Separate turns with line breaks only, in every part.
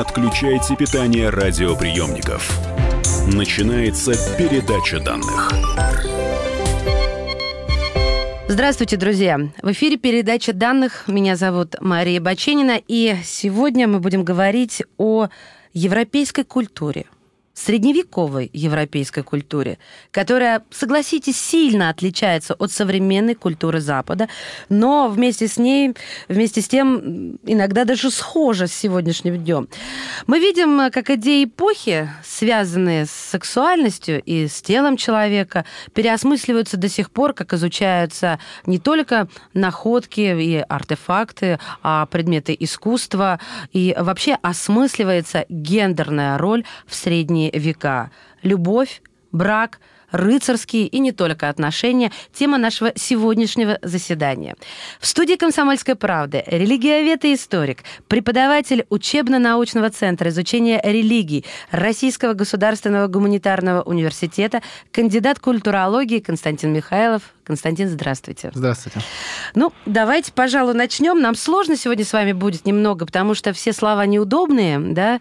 отключайте питание радиоприемников. Начинается передача данных.
Здравствуйте, друзья! В эфире передача данных. Меня зовут Мария Баченина, и сегодня мы будем говорить о европейской культуре – средневековой европейской культуре, которая, согласитесь, сильно отличается от современной культуры Запада, но вместе с ней, вместе с тем, иногда даже схожа с сегодняшним днем. Мы видим, как идеи эпохи, связанные с сексуальностью и с телом человека, переосмысливаются до сих пор, как изучаются не только находки и артефакты, а предметы искусства, и вообще осмысливается гендерная роль в века. Любовь, брак, рыцарские и не только отношения – тема нашего сегодняшнего заседания. В студии «Комсомольской правды» религиовед и историк, преподаватель учебно-научного центра изучения религий Российского государственного гуманитарного университета, кандидат культурологии Константин Михайлов. Константин, здравствуйте.
Здравствуйте.
Ну, давайте, пожалуй, начнем. Нам сложно сегодня с вами будет немного, потому что все слова неудобные, да?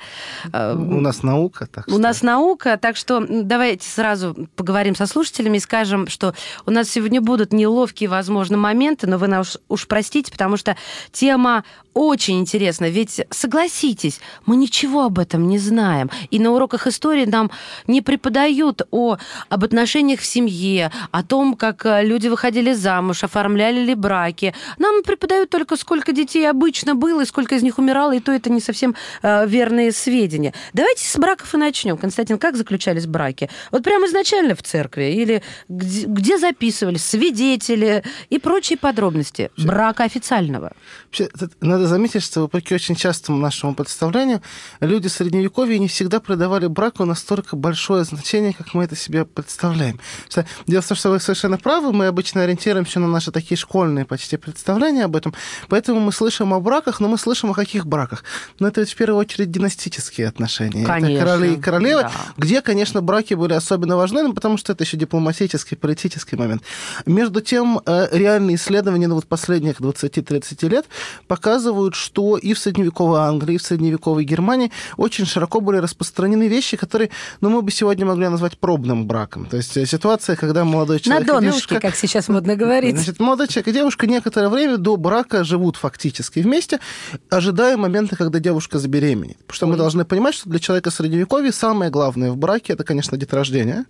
У нас наука, так
У нас наука, так что давайте сразу поговорим со слушателями и скажем, что у нас сегодня будут неловкие, возможно, моменты, но вы нас уж простите, потому что тема очень интересна. Ведь, согласитесь, мы ничего об этом не знаем. И на уроках истории нам не преподают о, об отношениях в семье, о том, как люди выходили замуж, оформляли ли браки. Нам преподают только, сколько детей обычно было и сколько из них умирало, и то это не совсем э, верные сведения. Давайте с браков и начнем. Константин, как заключались браки? Вот прямо изначально в церкви или где, где записывались свидетели и прочие подробности брака официального?
Вообще, надо заметить, что вопреки очень частому нашему представлению, люди Средневековья не всегда придавали браку настолько большое значение, как мы это себе представляем. Дело в том, что вы совершенно правы, мы обычно ориентируемся на наши такие школьные почти представления об этом, поэтому мы слышим о браках, но мы слышим о каких браках? Но это ведь в первую очередь династические отношения.
Конечно.
Это короли и королевы,
да.
где, конечно, браки были особенно важны, ну, потому что это еще дипломатический, политический момент. Между тем, э, реальные исследования ну, вот последних 20-30 лет показывают, что и в средневековой Англии, и в средневековой Германии очень широко были распространены вещи, которые, ну, мы бы сегодня могли назвать пробным браком. То есть ситуация, когда молодой человек
На
и
донышке,
девушка...
как сейчас модно говорить.
Значит, молодой человек и девушка некоторое время до брака живут фактически вместе, ожидая момента, когда девушка забеременеет. Потому что Ой. мы должны понимать, что для человека средневековья самое главное в браке это, конечно, деторождение.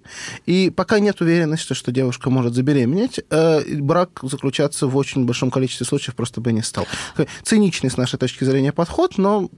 И пока нет уверенности, что девушка может забеременеть, э, брак заключаться в очень большом количестве случаев просто бы не стал. Циничный с нашей точки зрения подход, но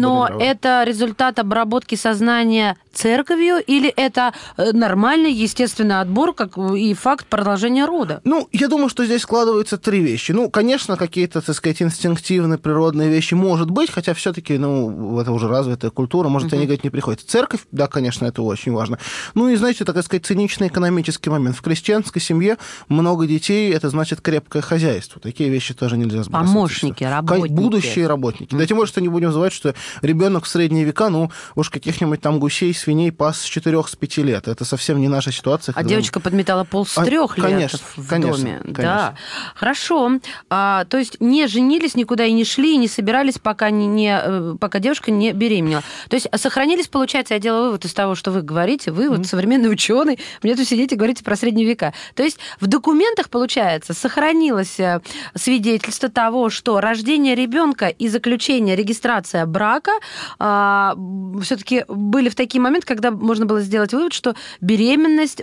Но это результат обработки сознания церковью или это э, нормальный, естественный отбор, как и факт продолжения рода?
Ну, я думаю, что здесь складываются три вещи. Ну, конечно, какие-то, так сказать, инстинктивные, природные вещи может быть, хотя все-таки, ну, это уже развитая культура, может, угу. они говорить не приходится. Церковь, да, конечно, это очень важно. Ну и, знаете, так сказать, циничный экономический момент. В крестьянской семье много детей, это значит крепкое хозяйство. Такие вещи тоже нельзя сбрасывать.
Помощники, работники.
Будущие работники. Да тем более, что не будем забывать, что ребенок в средние века, ну, уж каких-нибудь там гусей, свиней пас с 4-5 лет. Это совсем не наша ситуация.
А девочка подметала пол с трех а, лет
конечно,
в
конечно,
доме.
Конечно.
Да. Хорошо. А, то есть не женились, никуда и не шли, и не собирались, пока, не, не, э, пока девушка не беременела. То есть сохранились, получается, я делаю вывод из того, что вы говорите, вы вот mm. современный ученый, мне тут сидите и говорите про средние века. То есть в документах, получается, сохранилось э, свидетельство того, что рождение ребенка и заключение, регистрация брака а, все-таки были в такие моменты, когда можно было сделать вывод, что беременность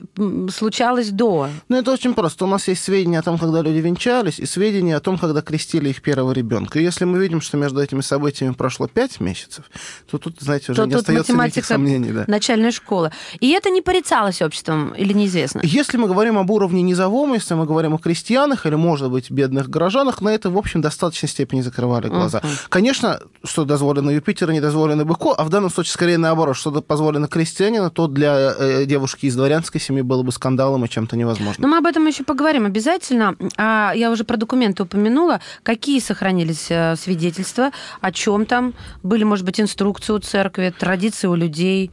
случалась до.
Ну, это очень просто. У нас есть сведения о том, когда люди венчались, и сведения о том, когда крестили их первого ребенка. И если мы видим, что между этими событиями прошло 5 месяцев, то тут, знаете, уже то не остается никаких сомнений. Да.
Начальная школа. И это не порицалось обществом или неизвестно?
Если мы говорим об уровне низовом, если мы говорим о крестьянах или, может быть, бедных горожанах, на это, в общем, в достаточной степени закрывали глаза. Uh-huh. Конечно, что дозволено Юпитеру, не дозволено быку, а в данном случае скорее наоборот, что позволено крестьянину, то для э, девушки из дворянской семьи было бы скандалом и чем-то невозможным.
Но мы об этом еще поговорим обязательно. А я уже про документы упомянула. Какие сохранились э, свидетельства, о чем там? Были, может быть, инструкции у церкви, традиции у людей?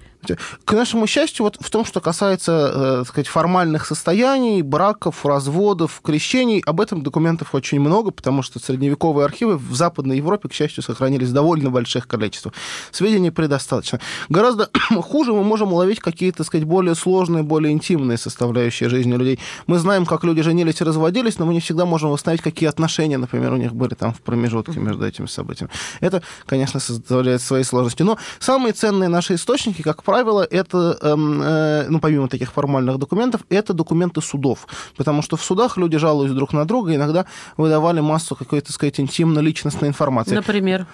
К нашему счастью, вот в том, что касается, э, так сказать, формальных состояний, браков, разводов, крещений, об этом документов очень много, потому что средневековые архивы в Западной Европе, к счастью, сохранились довольно больших количествах. Сведений предостаточно. Гораздо хуже мы можем уловить какие-то, так сказать, более сложные, более интимные составляющие жизни людей. Мы знаем, как люди женились и разводились, но мы не всегда можем восстановить, какие отношения, например, у них были там в промежутке между этими событиями. Это, конечно, составляет свои сложности. Но самые ценные наши источники, как правило, это, эм, э, ну, помимо таких формальных документов, это документы судов. Потому что в судах люди жалуются друг на друга, иногда выдавали массу какой-то, так сказать, интимно-личностной информации.
Например?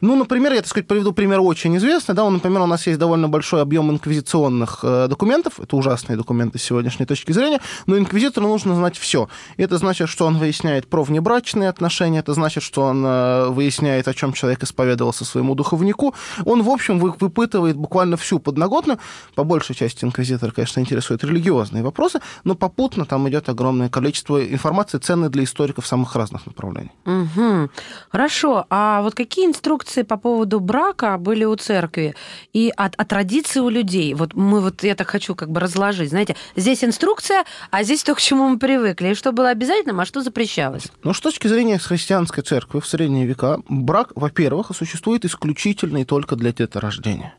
Ну, например, я, так сказать, приведу пример очень известный. Да, например, у нас есть довольно большой объем инквизиционных э, документов. Это ужасные документы с сегодняшней точки зрения. Но инквизитору нужно знать все. Это значит, что он выясняет про внебрачные отношения. Это значит, что он э, выясняет, о чем человек исповедовался своему духовнику. Он, в общем, вы, выпытывает буквально всю подноготную. По большей части инквизитор, конечно, интересует религиозные вопросы, но попутно там идет огромное количество информации, ценной для историков самых разных направлений.
Угу. Хорошо. А вот какие инструкции инструкции по поводу брака были у церкви и от, от традиции у людей. Вот мы вот я так хочу как бы разложить. Знаете, здесь инструкция, а здесь то, к чему мы привыкли. И что было обязательным, а что запрещалось?
Ну, с точки зрения христианской церкви в средние века, брак, во-первых, существует исключительно и только для деторождения.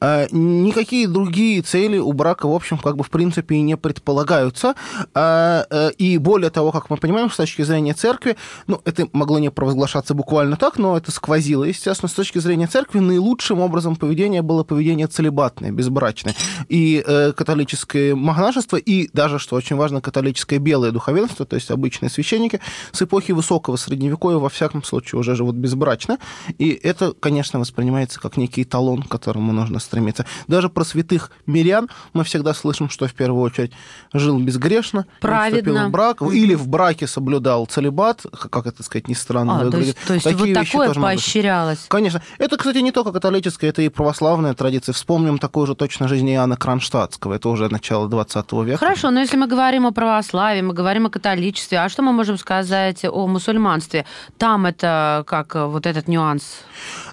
А никакие другие цели у брака, в общем, как бы в принципе и не предполагаются. А, э, и более того, как мы понимаем, с точки зрения церкви, ну, это могло не провозглашаться буквально так, но это сквозило, естественно, естественно, с точки зрения церкви, наилучшим образом поведения было поведение целебатное, безбрачное. И э, католическое монашество, и даже, что очень важно, католическое белое духовенство, то есть обычные священники, с эпохи высокого средневековья, во всяком случае, уже живут безбрачно. И это, конечно, воспринимается как некий талон, к которому нужно стремиться. Даже про святых мирян мы всегда слышим, что в первую очередь жил безгрешно,
Праведно.
в брак, или в браке соблюдал целебат, как это сказать, не странно
а,
выглядит.
То есть, то есть вот такое поощрялось?
Есть. Конечно. Это, кстати, не только католическая, это и православная традиция. Вспомним такую же точно жизнь Иоанна Кронштадтского. Это уже начало 20 века.
Хорошо, но если мы говорим о православии, мы говорим о католичестве, а что мы можем сказать о мусульманстве? Там это как вот этот нюанс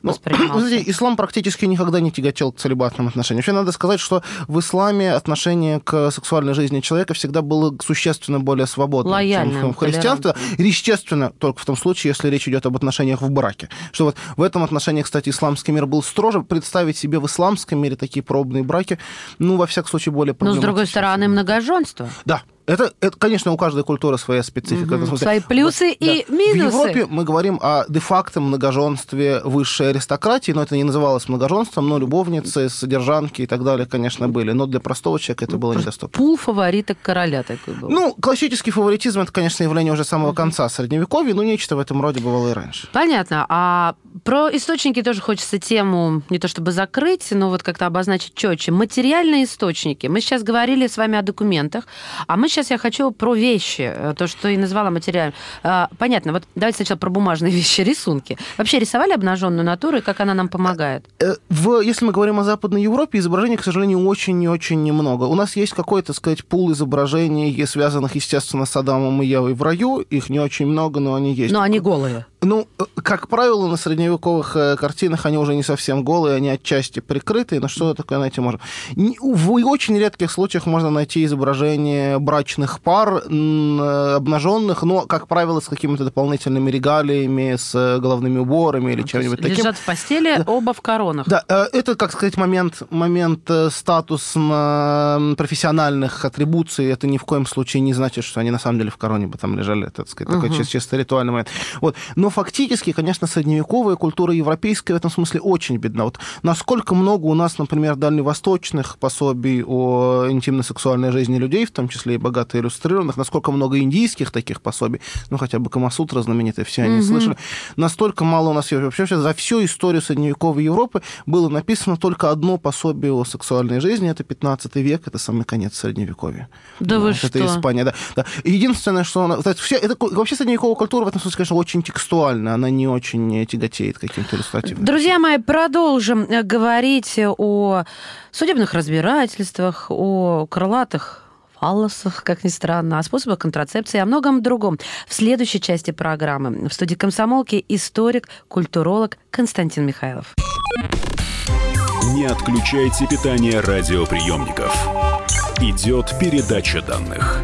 ну,
знаете, ислам практически никогда не тяготел к целебатным отношениям. Вообще надо сказать, что в исламе отношение к сексуальной жизни человека всегда было существенно более свободным,
Лояльным,
чем в христианстве. Естественно, только в том случае, если речь идет об отношениях в браке. Что вот в этом отношении, кстати, исламский мир был строже. Представить себе в исламском мире такие пробные браки, ну, во всяком случае, более
Но, с другой стороны, многоженство.
Да, это, это, конечно, у каждой культуры своя специфика.
Угу. Свои плюсы да. и минусы.
В Европе мы говорим о де-факто многоженстве высшей аристократии, но это не называлось многоженством, но любовницы, содержанки и так далее, конечно, были. Но для простого человека это было недоступно.
Пул фавориток короля такой был.
Ну, классический фаворитизм, это, конечно, явление уже самого конца Средневековья, но нечто в этом роде бывало и раньше.
Понятно. А про источники тоже хочется тему не то чтобы закрыть, но вот как-то обозначить четче. Материальные источники. Мы сейчас говорили с вами о документах, а мы сейчас я хочу про вещи, э, то, что и назвала материалом. А, понятно, вот давайте сначала про бумажные вещи, рисунки. Вообще рисовали обнаженную натуру, и как она нам помогает?
Э, в, если мы говорим о Западной Европе, изображений, к сожалению, очень и очень немного. У нас есть какой-то, сказать, пул изображений, связанных, естественно, с Адамом и Евой в раю. Их не очень много, но они есть.
Но они голые.
Ну, э, как правило, на средневековых картинах они уже не совсем голые, они отчасти прикрытые, но что такое найти можно? В очень редких случаях можно найти изображение брачных пар обнаженных, но, как правило, с какими-то дополнительными регалиями, с э, головными уборами или чем-нибудь таким.
Лежат в постели, оба в коронах.
Да, э, это, как сказать, момент, момент э, статус профессиональных атрибуций. Это ни в коем случае не значит, что они на самом деле в короне бы там лежали. Это, так сказать, угу. такой чисто ритуальный момент. Вот. Но фактически, конечно, средневековая культура европейская в этом смысле очень бедна. Вот насколько много у нас, например, дальневосточных пособий о интимно-сексуальной жизни людей, в том числе и богато иллюстрированных, насколько много индийских таких пособий, ну, хотя бы Камасутра знаменитая, все они угу. слышали, настолько мало у нас вообще за всю историю средневековой Европы было написано только одно пособие о сексуальной жизни, это 15 век, это самый конец средневековья.
Да, вы
это
что?
Это Испания, да. да. Единственное, что она... Все, это, вообще средневековая культура в этом смысле, конечно, очень текстуальна, она не очень тяготеет каким-то иллюстративным.
Друзья мои, продолжим э, говорить о судебных разбирательствах, о крылатых фаллосах, как ни странно, о способах контрацепции и о многом другом. В следующей части программы в студии комсомолки историк, культуролог Константин Михайлов.
Не отключайте питание радиоприемников. Идет передача данных.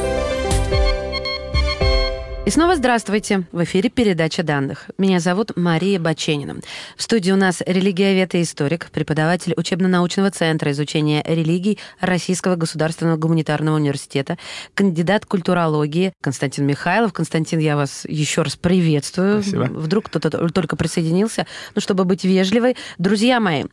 И снова здравствуйте. В эфире передача данных. Меня зовут Мария Баченина. В студии у нас религиовед и историк, преподаватель учебно-научного центра изучения религий Российского государственного гуманитарного университета, кандидат культурологии Константин Михайлов. Константин, я вас еще раз приветствую.
Спасибо.
Вдруг кто-то только присоединился. Ну, чтобы быть вежливой. Друзья мои,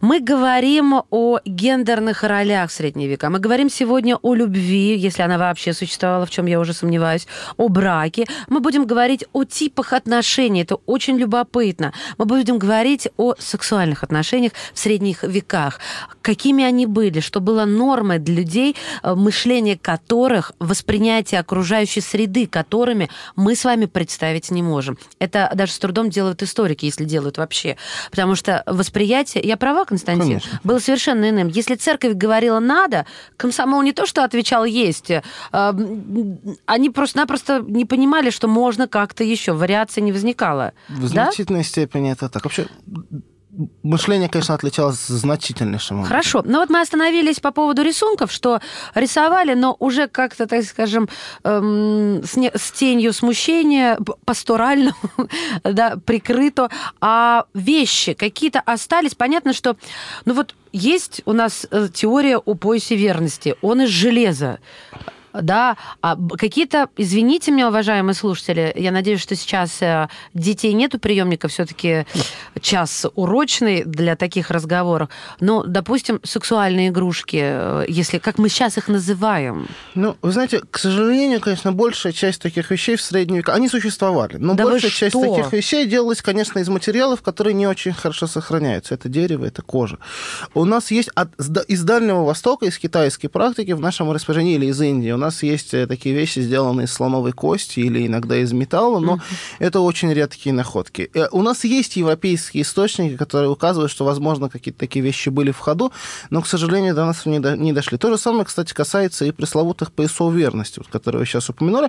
мы говорим о гендерных ролях среднего века. Мы говорим сегодня о любви, если она вообще существовала, в чем я уже сомневаюсь, о браке, мы будем говорить о типах отношений. Это очень любопытно. Мы будем говорить о сексуальных отношениях в средних веках. Какими они были, что было нормой для людей, э, мышление которых, воспринятие окружающей среды, которыми мы с вами представить не можем. Это даже с трудом делают историки, если делают вообще. Потому что восприятие... Я права, Константин?
Конечно.
Было совершенно иным. Если церковь говорила «надо», комсомол не то, что отвечал «есть», э, они просто-напросто не понимали, что можно как-то еще. Вариаций не возникало.
В
Да?
значительной степени это так. Вообще, мышление, конечно, отличалось значительнейшим образом.
Хорошо. Но вот мы остановились по поводу рисунков, что рисовали, но уже как-то, так скажем, эм, с, не- с тенью смущения, пасторально, да, прикрыто. А вещи какие-то остались. Понятно, что, ну вот есть у нас э, теория о поясе верности. Он из железа. Да, а какие-то, извините меня, уважаемые слушатели, я надеюсь, что сейчас э, детей нету приемника, все-таки час урочный для таких разговоров. Но, допустим, сексуальные игрушки, э, если как мы сейчас их называем.
Ну, вы знаете, к сожалению, конечно, большая часть таких вещей в средние века, они существовали, но
Да
большая часть
что?
таких вещей делалась, конечно, из материалов, которые не очень хорошо сохраняются. Это дерево, это кожа. У нас есть от, из Дальнего Востока, из китайской практики в нашем распоряжении или из Индии, нас есть э, такие вещи, сделанные из слоновой кости или иногда из металла, но это очень редкие находки. Э, У нас есть европейские источники, которые указывают, что, возможно, какие-то такие вещи были в ходу, но, к сожалению, до нас не, до- не дошли. То же самое, кстати, касается и пресловутых поясов верности, вот, которые вы сейчас упомянули.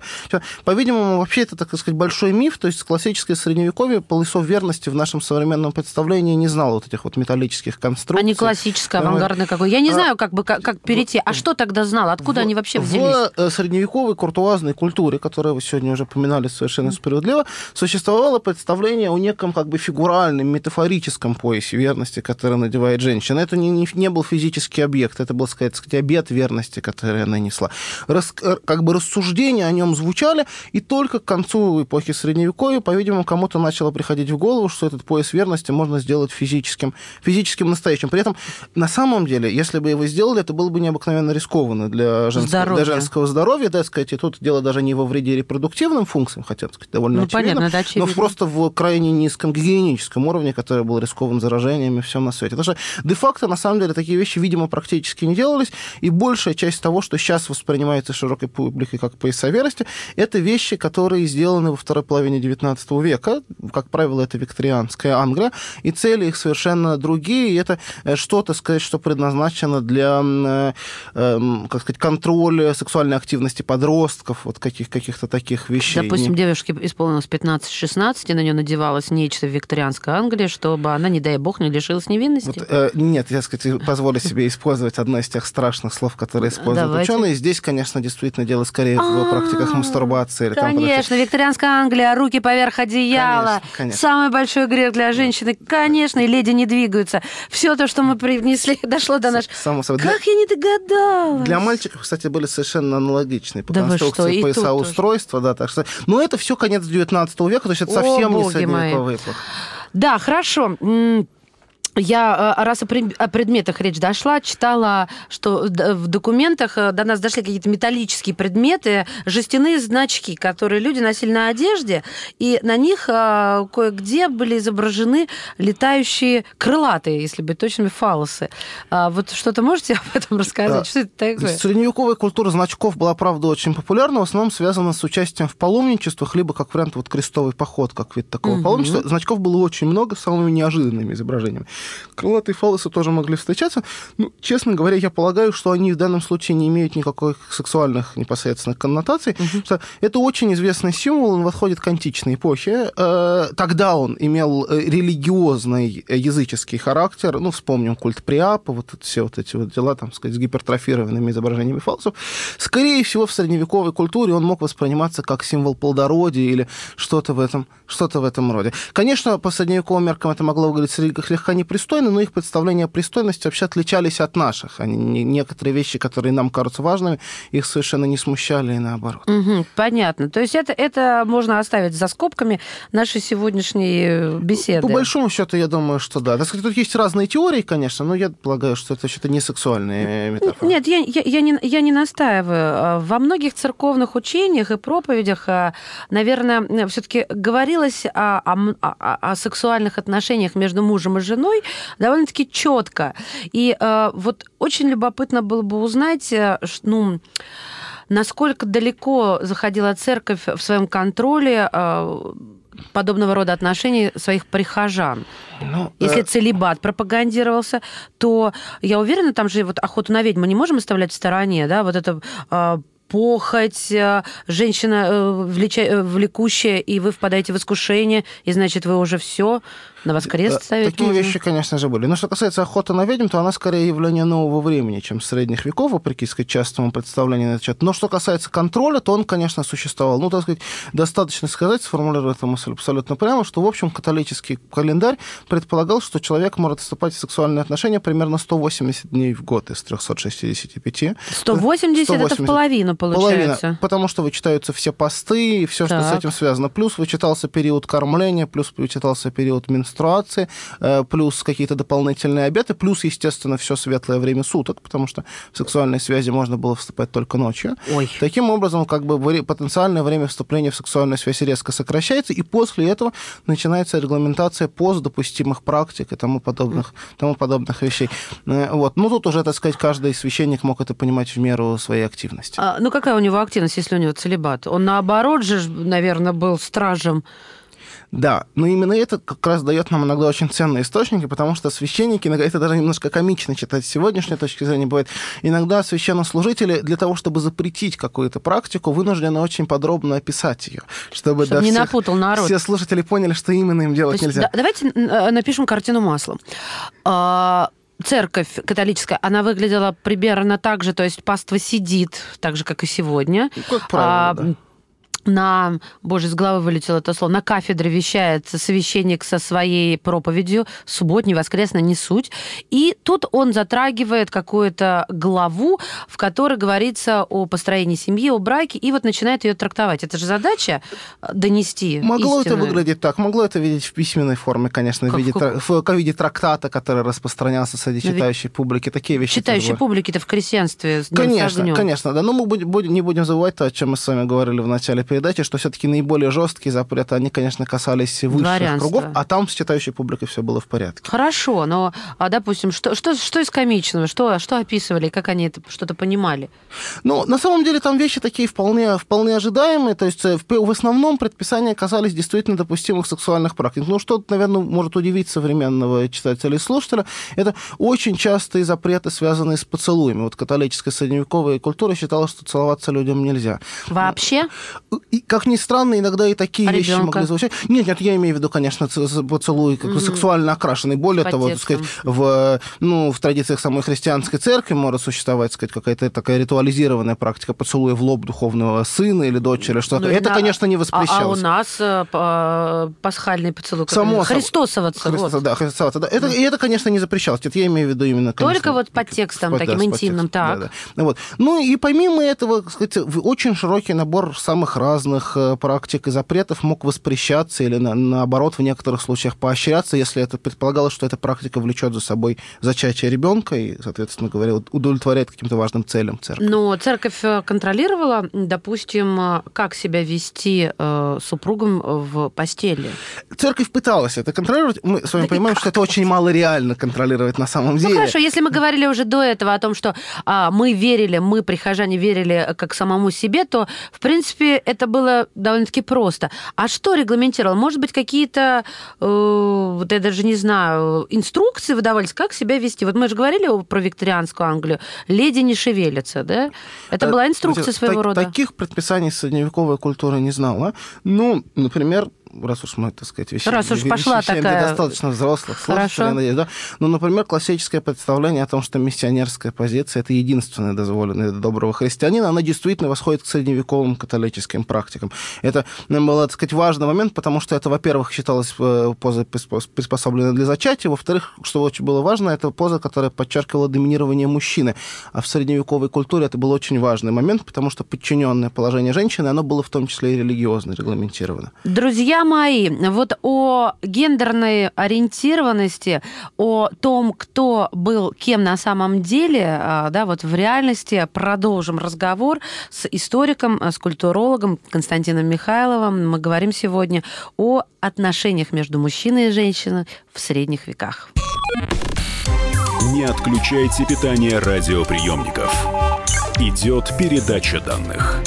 По-видимому, вообще это, так сказать, большой миф, то есть классическое средневековье поясов верности в нашем современном представлении не знало вот этих вот металлических конструкций.
А не классическое,
Давай.
авангардное какое. Я не
А,
знаю, как бы как, как перейти. А что тогда знал? Откуда
В-
они вообще взялись?
Э, средневековой куртуазной культуре, которую вы сегодня уже упоминали совершенно справедливо, существовало представление о неком как бы фигуральном, метафорическом поясе верности, который надевает женщина. Это не, не, не был физический объект, это был, сказать, сказать, обет верности, который она несла. Рас- э, как бы рассуждения о нем звучали, и только к концу эпохи Средневековья, по-видимому, кому-то начало приходить в голову, что этот пояс верности можно сделать физическим, физическим настоящим. При этом, на самом деле, если бы его сделали, это было бы необыкновенно рискованно для женского,
Здоровья.
для женского здоровья, да, сказать, и тут дело даже не во вреде репродуктивным функциям, хотя, так сказать, довольно
Ну,
очевидно,
понятно, это очевидно.
но просто в крайне низком гигиеническом уровне, который был рискован заражениями всем на свете. Потому что де-факто, на самом деле, такие вещи, видимо, практически не делались, и большая часть того, что сейчас воспринимается широкой публикой как пояса верности, это вещи, которые сделаны во второй половине XIX века, как правило, это викторианская Англия, и цели их совершенно другие, и это э, что-то, сказать, что предназначено для, э, эм, как сказать, контроля сексуальной активности подростков, вот каких- каких-то таких вещей.
Допустим,
Не-
девушке исполнилось 15-16, и на нее надевалось нечто в викторианской Англии, чтобы она, не дай бог, не лишилась невинности.
Вот, э, нет, я, сказать, позволю себе использовать одно из тех страшных слов, которые используют
Давайте.
ученые. Здесь, конечно, действительно дело скорее в практиках мастурбации.
Конечно, викторианская Англия, руки поверх одеяла. Самый большой грех для женщины. Конечно, и леди не двигаются. Все то, что мы привнесли, дошло до нас. Как я не догадалась?
Для мальчиков, кстати, были совершенно аналогичные по
Да
конструкции
и тут
пояса
тоже?
устройства, да, так что. Но это все конец 19 века, то есть это
О,
совсем не средневековая эпоха.
Да, хорошо. Я, э, раз о предметах речь дошла, читала, что в документах э, до нас дошли какие-то металлические предметы, жестяные значки, которые люди носили на одежде, и на них э, кое-где были изображены летающие крылатые, если быть точными, фалосы. А вот что-то можете об этом рассказать? Что это такое?
Средневековая культура значков была, правда, очень популярна, в основном связана с участием в паломничествах, либо как вариант вот крестовый поход, как вид такого угу. паломничества. Значков было очень много с самыми неожиданными изображениями. Крылатые фалосы тоже могли встречаться. Ну, честно говоря, я полагаю, что они в данном случае не имеют никаких сексуальных непосредственных коннотаций. Угу. Что это очень известный символ, он восходит к античной эпохе. Э, тогда он имел э, религиозный э, языческий характер. Ну, вспомним культ Приапа, вот все вот эти вот дела, там, сказать, с гипертрофированными изображениями фалосов. Скорее всего, в средневековой культуре он мог восприниматься как символ плодородия или что-то в этом, что-то в этом роде. Конечно, по средневековым меркам это могло выглядеть слегка непристойно, но их представления о пристойности вообще отличались от наших. Они, некоторые вещи, которые нам кажутся важными, их совершенно не смущали и наоборот.
Угу, понятно. То есть это, это можно оставить за скобками нашей сегодняшней э, беседы.
По большому счету, я думаю, что да. Так сказать, тут есть разные теории, конечно, но я полагаю, что это что-то не сексуальные метафоры.
Нет, я, я, я, не, я не настаиваю. А во многих церковных учениях и проповедях, а, наверное, все-таки говорилось о, о, о сексуальных отношениях между мужем и женой довольно-таки четко. И э, вот очень любопытно было бы узнать, э, ну, насколько далеко заходила церковь в своем контроле э, подобного рода отношений своих прихожан. Ну, Если э... целебат пропагандировался, то я уверена, там же вот охоту на ведьму не можем оставлять в стороне, да, вот это э, похоть, э, женщина э, влекущая, и вы впадаете в искушение, и значит, вы уже все на вас крест ставить
Такие
можно?
вещи, конечно же, были. Но что касается охоты на ведьм, то она скорее явление нового времени, чем средних веков, вопреки, сказать, частому представлению на этот счет. Но что касается контроля, то он, конечно, существовал. Ну, так сказать, достаточно сказать, сформулировать эту мысль абсолютно прямо, что, в общем, католический календарь предполагал, что человек может вступать в сексуальные отношения примерно 180 дней в год из 365.
180, 180 это в половину получается?
Половина, потому что вычитаются все посты и все, что с этим связано. Плюс вычитался период кормления, плюс вычитался период менструации менструации, э, плюс какие-то дополнительные обеты, плюс, естественно, все светлое время суток, потому что в сексуальной связи можно было вступать только ночью.
Ой.
Таким образом, как бы потенциальное время вступления в сексуальную связь резко сокращается, и после этого начинается регламентация пост допустимых практик и тому подобных, тому подобных вещей. Э, вот. Ну, тут уже, так сказать, каждый священник мог это понимать в меру своей активности.
А, ну, какая у него активность, если у него целебат? Он, наоборот же, наверное, был стражем
да, но именно это как раз дает нам иногда очень ценные источники, потому что священники, иногда это даже немножко комично читать с сегодняшней точки зрения бывает, иногда священнослужители для того, чтобы запретить какую-то практику, вынуждены очень подробно описать ее, чтобы,
чтобы
не
всех, напутал народ.
все слушатели поняли, что именно им делать есть, нельзя.
Да, давайте э, напишем картину маслом а, церковь католическая, она выглядела примерно так же, то есть паства сидит, так же, как и сегодня.
Как правило, а, да
на, боже, из головы вылетело это слово, на кафедре вещает священник со своей проповедью, субботней, воскресной, не суть. И тут он затрагивает какую-то главу, в которой говорится о построении семьи, о браке, и вот начинает ее трактовать. Это же задача э, донести
Могло
истинную.
это выглядеть так, могло это видеть в письменной форме, конечно, как, в, виде, как... в, в виде трактата, который распространялся среди читающей публики. Такие вещи.
Читающей публики-то в крестьянстве
Конечно, конечно, да. Но мы будем, не будем забывать то, о чем мы с вами говорили в начале передачи, что все-таки наиболее жесткие запреты, они, конечно, касались высших кругов, а там с читающей публикой все было в порядке.
Хорошо, но, а, допустим, что, что, что из комичного, что, что описывали, как они это что-то понимали?
Ну, на самом деле там вещи такие вполне, вполне ожидаемые, то есть э, в, в основном предписания касались действительно допустимых сексуальных практик. Ну, что, наверное, может удивить современного читателя и слушателя, это очень частые запреты, связанные с поцелуями. Вот католическая средневековая культура считала, что целоваться людям нельзя.
Вообще?
И, как ни странно, иногда и такие а вещи ребенка? могли звучать. Нет, нет, я имею в виду, конечно, поцелуй как mm-hmm. сексуально окрашенный. Более По того, так сказать, в, ну, в традициях самой христианской церкви может существовать, сказать, какая-то такая ритуализированная практика поцелуя в лоб духовного сына или дочери что-то. Ну, Это, на... конечно, не воспрещалось.
А, а у нас э, пасхальный поцелуй. Само Христосоваться.
Христос, вот. Да, Христосоваться, да. Это, mm. И это, конечно, не запрещалось. Это я имею в виду именно...
Конечно, Только вот под текстом, под, таким да, интимным, так. Да,
да. Вот. Ну и помимо этого, сказать, очень широкий набор самых разных разных э, практик и запретов мог воспрещаться или, на, наоборот, в некоторых случаях поощряться, если это предполагалось, что эта практика влечет за собой зачатие ребенка и, соответственно говоря, удовлетворяет каким-то важным целям церкви.
Но церковь э, контролировала, допустим, э, как себя вести э, супругам в постели?
Церковь пыталась это контролировать. Мы с вами да понимаем, что это очень мало реально контролировать на самом ну, деле.
Ну хорошо, если мы говорили уже до этого о том, что а, мы верили, мы, прихожане, верили как самому себе, то, в принципе, это было довольно-таки просто. А что регламентировало? Может быть, какие-то, э, вот я даже не знаю, инструкции выдавались, как себя вести? Вот мы же говорили про викторианскую Англию. Леди не шевелится, да? Это э, была инструкция своего рода.
Таких предписаний средневековая культура не знала. Ну, например, раз уж мы, так сказать, вещаем,
раз уж пошла такая...
достаточно взрослых слушателей, я надеюсь, да? Ну, например, классическое представление о том, что миссионерская позиция – это единственная дозволенная доброго христианина, она действительно восходит к средневековым католическим практикам. Это был, так сказать, важный момент, потому что это, во-первых, считалось э, позой приспособленной для зачатия, во-вторых, что очень было важно, это поза, которая подчеркивала доминирование мужчины. А в средневековой культуре это был очень важный момент, потому что подчиненное положение женщины, оно было в том числе и религиозно регламентировано.
Друзья мои, вот о гендерной ориентированности, о том, кто был кем на самом деле, а, да, вот в реальности продолжим разговор с историком, с культурологом Константином Михайловым. Мы говорим сегодня о отношениях между мужчиной и женщиной в средних веках.
Не отключайте питание радиоприемников. Идет передача данных.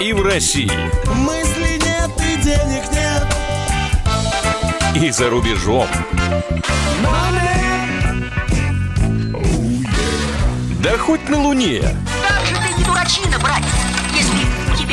И в России.
Мысли нет и денег нет.
И за рубежом. Да хоть на Луне.
Как же ты не дурачина, братец,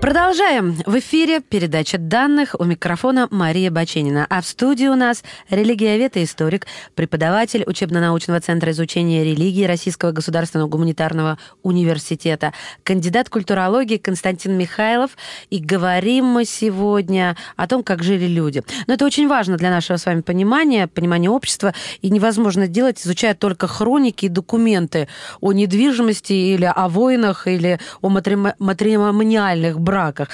Продолжаем. В эфире передача данных у микрофона Мария Баченина. А в студии у нас религиовед и историк, преподаватель учебно-научного центра изучения религии Российского государственного гуманитарного университета, кандидат культурологии Константин Михайлов. И говорим мы сегодня о том, как жили люди. Но это очень важно для нашего с вами понимания, понимания общества. И невозможно делать, изучая только хроники и документы о недвижимости или о войнах, или о матримониальных браках.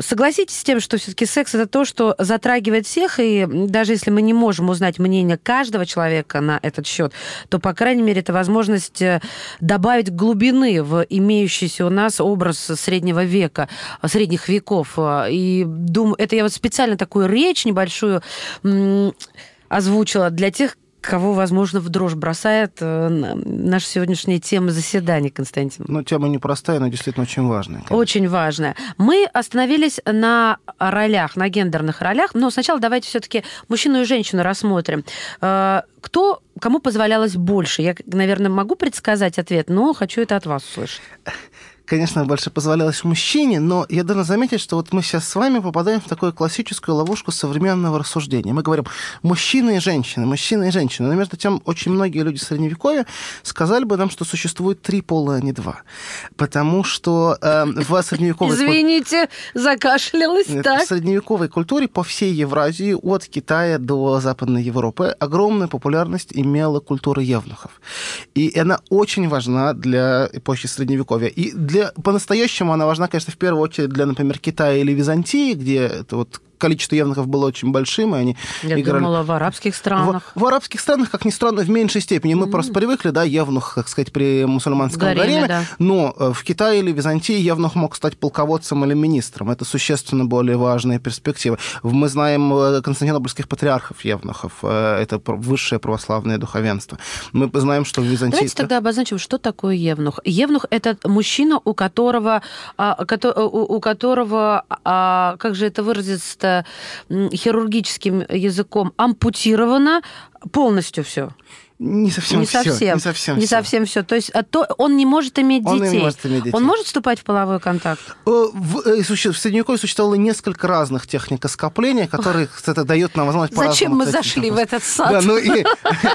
Согласитесь с тем, что все-таки секс это то, что затрагивает всех, и даже если мы не можем узнать мнение каждого человека на этот счет, то, по крайней мере, это возможность э, добавить глубины в имеющийся у нас образ среднего века, средних веков. И думаю, это я вот специально такую речь небольшую озвучила для тех, кого, возможно, в дрожь бросает э, наша сегодняшняя тема заседания, Константин?
Ну, тема непростая, но действительно очень важная.
Конечно. Очень важная. Мы остановились на ролях, на гендерных ролях, но сначала давайте все-таки мужчину и женщину рассмотрим. Э, кто, кому позволялось больше? Я, наверное, могу предсказать ответ, но хочу это от вас услышать
конечно, больше позволялось мужчине, но я должен заметить, что вот мы сейчас с вами попадаем в такую классическую ловушку современного рассуждения. Мы говорим мужчины и женщины, мужчины и женщины. Но между тем, очень многие люди Средневековья сказали бы нам, что существует три пола, а не два. Потому что э, в средневековой...
Извините, закашлялась, так?
В средневековой культуре по всей Евразии, от Китая до Западной Европы, огромную популярность имела культура евнухов. И она очень важна для эпохи Средневековья. И для для, по-настоящему она важна, конечно, в первую очередь для, например, Китая или Византии, где это вот количество евнухов было очень большим, и они
Я играли... думала, в арабских странах.
В, в арабских странах, как ни странно, в меньшей степени. Мы mm-hmm. просто привыкли, да, евнух, как сказать, при мусульманском гареме, гареме да. но э, в Китае или Византии евнух мог стать полководцем или министром. Это существенно более важные перспективы. Мы знаем э, константинопольских патриархов евнухов. Э, это высшее православное духовенство. Мы знаем, что в Византии...
Давайте тогда обозначим, что такое евнух. Евнух – это мужчина, у которого, а, у которого а, как же это выразиться хирургическим языком, ампутировано полностью все.
Не совсем
не
всё,
совсем,
не совсем
не
всё.
совсем все. То есть а то он не может иметь
Он не
детей.
может иметь детей.
Он может вступать в половой контакт?
Э, В, э, суще- в Средневековье существовало несколько разных техник скопления, которые, кстати, дает нам возможность
Зачем мы зашли в этот сад?
Да, ну и... не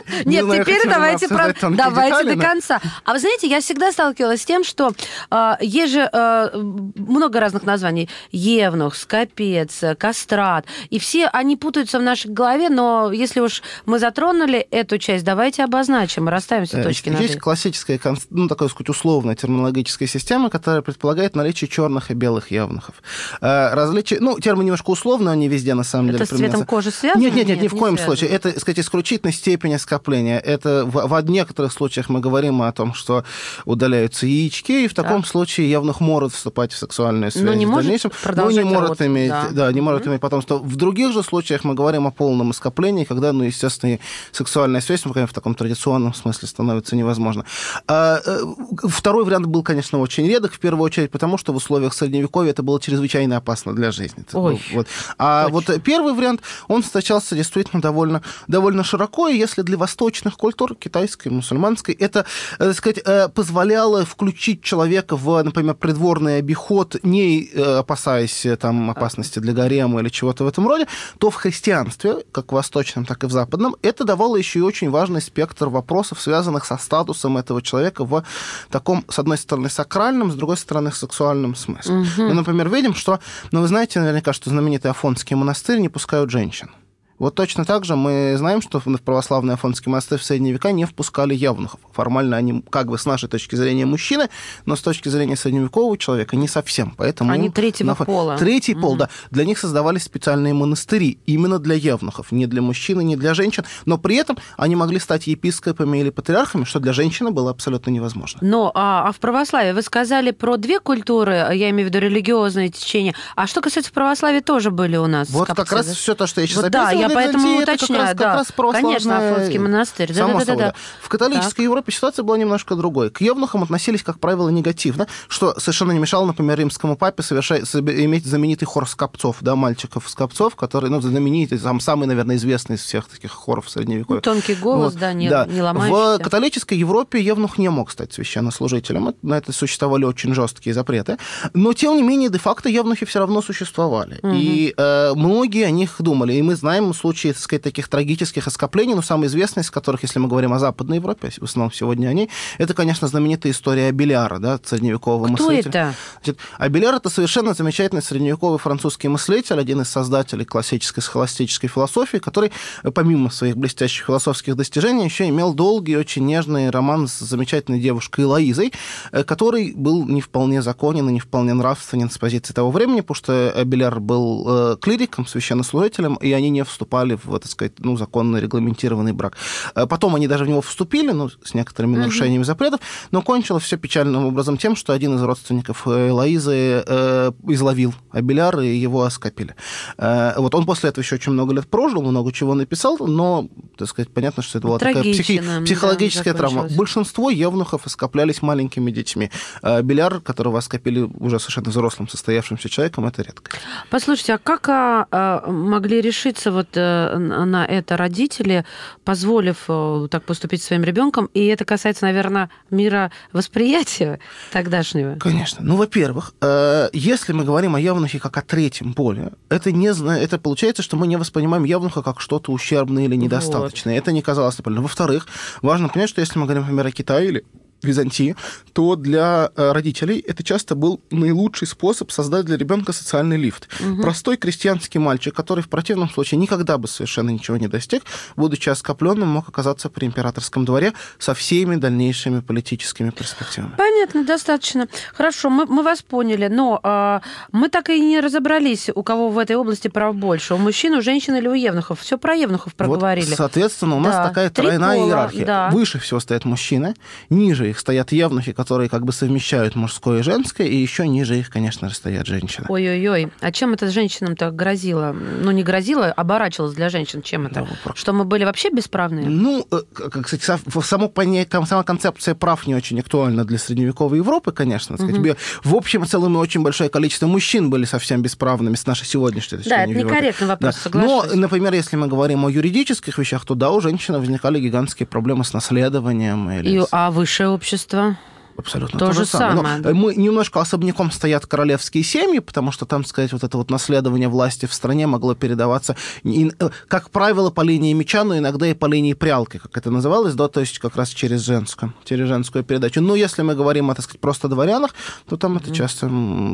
Нет, теперь давайте, про... давайте до конца. А вы знаете, я всегда сталкивалась с тем, что э, есть же э, много разных названий. Евнух, скопец, э, кастрат. И все они путаются в нашей голове, но если уж мы затронули эту часть, давайте обозначим, расставим все
Э,
точки над
Есть
«и».
классическая, ну, такая, сказать, условная терминологическая система, которая предполагает наличие черных и белых явнухов. Э, Различие, ну, термин немножко условно, они везде, на самом
Это
деле,
с цветом кожи связано?
Нет, нет, нет, ни в
не
коем
связано.
случае. Это, сказать, исключительно степень скопления. Это в, в некоторых случаях мы говорим о том, что удаляются яички, и в таком
Так.
случае явнух может вступать в сексуальную связь
Но не
в дальнейшем, но не
продолжать
может
род,
иметь,
да.
да, не может иметь потомство. В других же случаях мы говорим о полном скоплении, когда, ну, естественно, сексуальная связь, ну, конечно, в таком традиционном смысле становится невозможно. А, э, второй вариант был, конечно, очень редок, в первую очередь потому, что в условиях Средневековья это было чрезвычайно опасно для жизни.
Ой,
вот. А
точно.
вот первый вариант, он встречался действительно довольно, довольно широко, и если для восточных культур, китайской, мусульманской, это, э, так сказать, э, позволяло включить человека в, например, придворный обиход, не э, опасаясь э, там опасности для гарема или чего-то в этом роде, то в христианстве, как в восточном, так и в западном, это давало еще и очень важный спектр вопросов, связанных со статусом этого человека в таком, с одной стороны, сакральном, с другой стороны, сексуальном смысле. Мы, например, видим, что, ну, вы знаете наверняка, что знаменитый Афонский монастырь не пускают женщин. Вот точно так же мы знаем, что в православный Афонский монастырь в средние века не впускали явнухов. Формально они, как бы с нашей точки зрения, мужчины, но с точки зрения средневекового человека не совсем. Поэтому
Они третьего
на
пола.
Третий пол, да. Для них создавались специальные монастыри именно для явнухов, не для мужчин и не для женщин. Но при этом они могли стать епископами или патриархами, что для женщины было абсолютно невозможно.
Но а, а в православии вы сказали про две культуры, я имею в виду религиозные течения. А что касается православия, тоже были у нас.
Вот как раз все то, что я сейчас
Вот да, я поэтому
это как
уточняю,
раз- как
да.
раз православная-
Конечно, Афонский монастырь. Да,
Само
да, да,
собой,
да.
да. В католической Европе ситуация была немножко другой. К евнухам относились, как правило, негативно, что совершенно не мешало, например, римскому папе совершать, иметь знаменитый хор скопцов, да, мальчиков-скопцов, который, ну, знаменитый, там, самый, наверное, известный из всех таких хоров средневековья.
Ну, тонкий голос,
Вот,
да, не,
да.
не
В
ломающийся.
католической Европе евнух не мог стать священнослужителем. На это существовали очень жесткие запреты. Но, тем не менее, де-факто евнухи все равно существовали. И э, многие о них думали. И мы знаем случаи, так сказать, таких трагических оскоплений, но самый известный из которых, если мы говорим о Западной Европе, в основном сегодня о ней, это, конечно, знаменитая история Абеляра, да, средневекового
Кто
мыслителя.
это?
Значит, Абеляр это совершенно замечательный средневековый французский мыслитель, один из создателей классической схоластической философии, который, э, помимо своих блестящих философских достижений, еще имел долгий, очень нежный роман с замечательной девушкой Лоизой, э, который был не вполне законен и не вполне нравственен с позиции того времени, потому что Абеляр был э, клириком, священнослужителем, и они не вступали в, так сказать, ну, законно регламентированный брак. Э, Потом они даже в него вступили, ну, с некоторыми нарушениями запретов, но кончилось все печальным образом тем, что один из родственников э, Лоизы э, изловил Абеляр, и его оскопили. Э, вот он после этого еще очень много лет прожил, много чего написал, но, так сказать, понятно, что это была такая
Трагично,
психи-
да,
психологическая травма.
закончилось.
Большинство евнухов оскоплялись маленькими детьми. Э, Беляр, которого оскопили уже совершенно взрослым, состоявшимся человеком, это редко.
Послушайте, а как а, а, могли решиться вот на на это родители, позволив э, так поступить своим ребенком? И это касается, наверное, мира восприятия тогдашнего.
Конечно. Ну, во-первых, э, если мы говорим о явнухе как о третьем поле, это, не, это получается, что мы не воспринимаем явнуха как что-то ущербное или недостаточное. Это не казалось правильно. Во-вторых, важно понять, что если мы говорим, например, о Китае или Византии, то для э, родителей это часто был наилучший способ создать для ребенка социальный лифт. Простой крестьянский мальчик, который в противном случае никогда бы совершенно ничего не достиг, будучи оскопленным, мог оказаться при императорском дворе со всеми дальнейшими политическими перспективами.
Понятно, достаточно. Хорошо, мы, мы вас поняли, но а, мы так и не разобрались, у кого в этой области прав больше, у мужчин, у женщин или у евнухов. Все про евнухов проговорили.
Вот, соответственно, у нас
Да.
такая
Три
тройная
пола,
иерархия.
да.
Выше всего стоят мужчины, ниже их их стоят евнухи, которые как бы совмещают мужское и женское, и еще ниже их, конечно же, стоят женщины.
Ой-ой-ой. А чем это женщинам-то грозило? Ну, не грозило, оборачивалось для женщин. Чем это?
Да,
Что мы были вообще бесправные?
Ну, э, кстати, са- само понятие, сама концепция прав не очень актуальна для средневековой Европы, конечно. так сказать. Бе- В общем целом и очень большое количество мужчин были совсем бесправными с нашей сегодняшней точки
Да, это некорректный вопрос,
Да. Но,
соглашусь.
например, если мы говорим о юридических вещах, то да, у женщин возникали гигантские проблемы с наследованием. Или
И,
с-
а высшее общество?
Абсолютно
То
то,
же
же самое.
самое,
Но
да.
мы немножко особняком стоят королевские семьи, потому что там, сказать, вот это вот наследование власти в стране могло передаваться, э, как правило, по линии меча, но иногда и по линии прялки, как это называлось, да, то есть как раз через женскую, через женскую передачу. Но если мы говорим о, так сказать, просто дворянах, то там это часто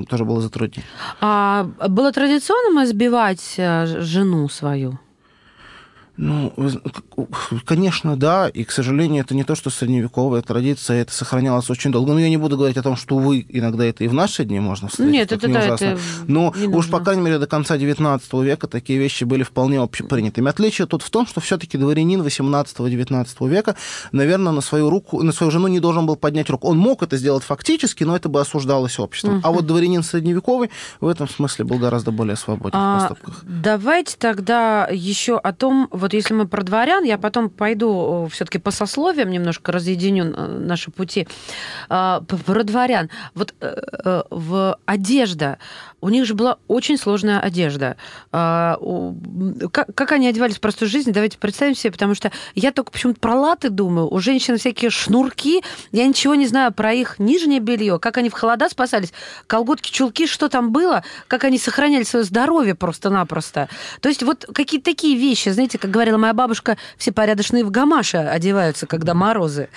тоже было затруднено.
А было традиционным избивать э, жену свою?
Ну, конечно, да, и, к сожалению, это не то, что средневековая традиция, это сохранялось очень долго. Но я не буду говорить о том, что, увы, иногда это и в наши дни можно встретить.
Нет, это
ни
да,
ужасно.
это
Но
не
уж,
нужно.
по крайней мере, до конца XIX века такие вещи были вполне общепринятыми. Отличие тут в том, что все-таки дворянин XVIII-XIX века, наверное, на свою руку, на свою жену не должен был поднять руку. Он мог это сделать фактически, но это бы осуждалось обществом. А вот дворянин средневековый в этом смысле был гораздо более свободен в
А,
поступках.
давайте тогда еще о том, вот если мы про дворян, я потом пойду все-таки по сословиям немножко разъединю э, наши пути. А, Про дворян. Вот э, э, в одежда. У них же была очень сложная одежда. А, Как, как они одевались в простую жизнь, давайте представим себе, потому что я только почему-то про латы думаю. У женщин всякие шнурки. Я ничего не знаю про их нижнее белье, как они в холода спасались, колготки, чулки, что там было, как они сохраняли свое здоровье просто-напросто. То есть вот какие-то такие вещи, знаете, как говорила моя бабушка, все порядочные в гамаше одеваются, когда морозы.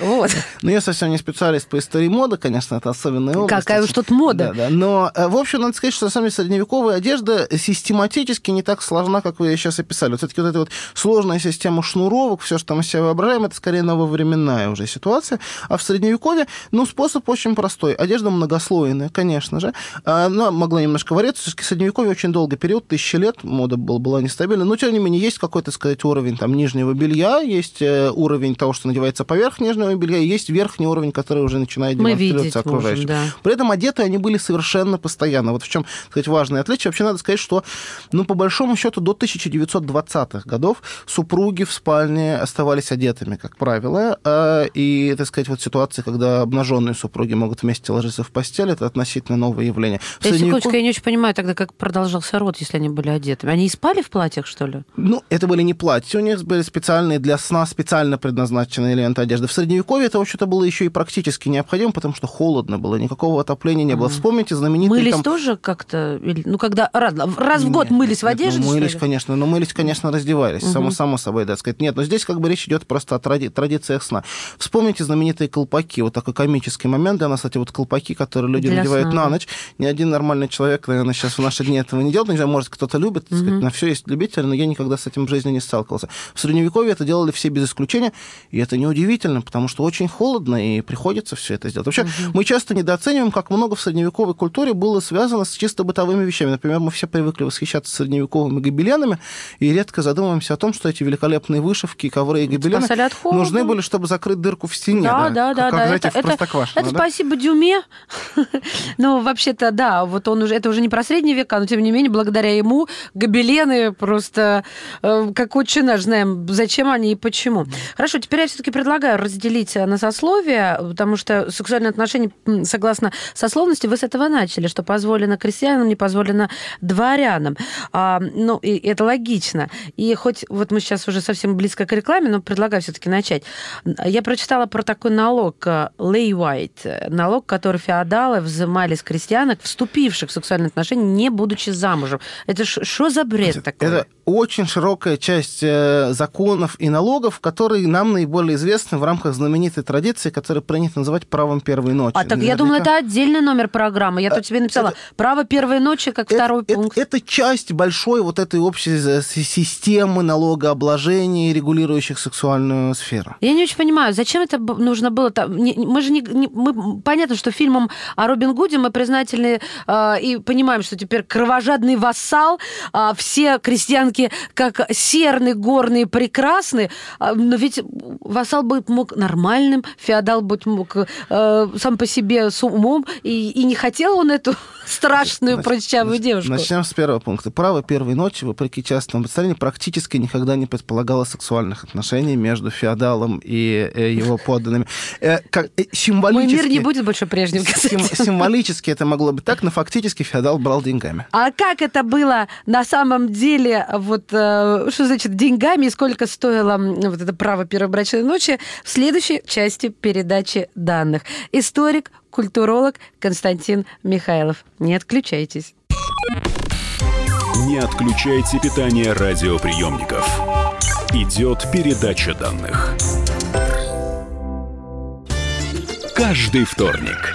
Вот.
Ну, я совсем не специалист по истории моды, конечно, это особенная область.
Какая уж тут мода.
Да, да. Но, э, в общем, надо сказать, что, на самом деле, средневековая одежда систематически не так сложна, как вы сейчас описали. Вот все-таки вот эта вот сложная система шнуровок, все, что мы себе воображаем, это скорее нововременная уже ситуация. А в Средневековье, ну, способ очень простой. Одежда многослойная, конечно же. Она могла немножко вариться. Все-таки Средневековье очень долгий период, тысячи лет, мода была, была нестабильна. Но, тем не менее, есть какой-то, сказать, уровень там нижнего белья, есть э, уровень того, что надевается поверх нижнего белья, и есть верхний уровень, который уже начинает демонстрироваться
можем,
окружающим.
да.
При этом одеты они были совершенно постоянно. Вот в чем, так сказать, важное отличие. Вообще надо сказать, что, ну, по большому счету, до 1920-х годов супруги в спальне оставались одетыми, как правило. А, И, так сказать, вот ситуации, когда обнаженные супруги могут вместе ложиться в постель, это относительно новое явление. В
Я,
средневековье-
секундочку, я не очень понимаю тогда, как продолжался род, если они были одеты. Они и спали в платьях, что ли?
Ну, это были не платья, у них были специальные для сна специально предназначенные элементы одежды. В Средневековье это, вообще-то, было еще и практически необходимо, потому что холодно было, никакого отопления не было. Вспомните знаменитые
Мылись
там...
тоже как-то? Или- Ну, когда раз, раз в год
Нет,
мылись в
нет,
одежде,
ну, мылись,
ли?
конечно, но мылись, конечно, раздевались, само, само собой, да, сказать. Нет, но здесь как бы речь идет просто о тради- традициях сна. Вспомните знаменитые колпаки, вот такой комический момент для нас, эти вот колпаки, которые люди
Для
надевают
сна,
на ночь. Ни один нормальный человек, наверное, сейчас в наши дни этого не делает, не знаю, может, кто-то любит, так сказать, на все есть любители, но я никогда с этим в жизни не сталкивался. В Средневековье это делали все без исключения, и это неудивительно, потому что очень холодно, и приходится все это сделать. Вообще, мы часто недооцениваем, как много в средневековой культуре было связано с чисто бытовыми вещами. Например, мы все привыкли восхищаться средневековыми гобеленами, и редко задумываемся о том, что эти великолепные вышивки, ковры и гобелены нужны были, чтобы закрыть дырку в стене.
Да, да, да,
как,
да.
знаете,
Это, это, это
да?
спасибо Дюме. Ну, вообще-то, да, вот он уже, это уже не про средние века, но тем не менее, благодаря ему гобелены просто, э, как отче наш, знаем, зачем они и почему. Хорошо, теперь я все-таки предлагаю разделить э, на сословия, потому что сексуальные отношения, согласно сословности, вы с этого начали, что позволено крестьянам, не позволено дворянам. А, ну, и это логично. И хоть вот мы сейчас уже совсем близко к рекламе, но предлагаю все-таки начать. Я прочитала про такой налог э, lay white, налог, который феодалы взимали с крестьянок, вступивших в сексуальные отношения, не будучи замужем. Это что за бред такой?
Это очень широкая часть э, законов и налогов, которые нам наиболее известны в рамках знаменитой традиции, которую принято называть правом первой ночи.
А так я думала, это отдельный номер программы. Я тут тебе написала право первой ночи как второй
это,
пункт.
Это, это часть большой вот этой общей э, системы налогообложения, регулирующих сексуальную сферу.
Я не очень понимаю, зачем это нужно было? Мы же не, не- мы понятно, что фильмом о Робин Гуде мы признательны э, и понимаем, что теперь кровожадный вассал, а все крестьянки как характерный, горный, прекрасный, а, но ведь вассал быть мог нормальным, феодал быть мог э, сам по себе с умом, и, и не хотел он эту страшную, прочавую девушку.
Начнем с первого пункта. Право первой ночи, вопреки частному представлению, практически никогда не предполагало сексуальных отношений между феодалом и э, его подданными. Э, как, э,
Мой мир не будет больше прежним.
Сим, символически это могло быть так, но фактически феодал брал деньгами.
А как это было на самом деле, вот что значит деньгами и сколько стоило вот это право первой брачной ночи в следующей части передачи данных. Историк, культуролог Константин Михайлов. Не отключайтесь.
Не отключайте питание радиоприемников. Идет передача данных. Каждый вторник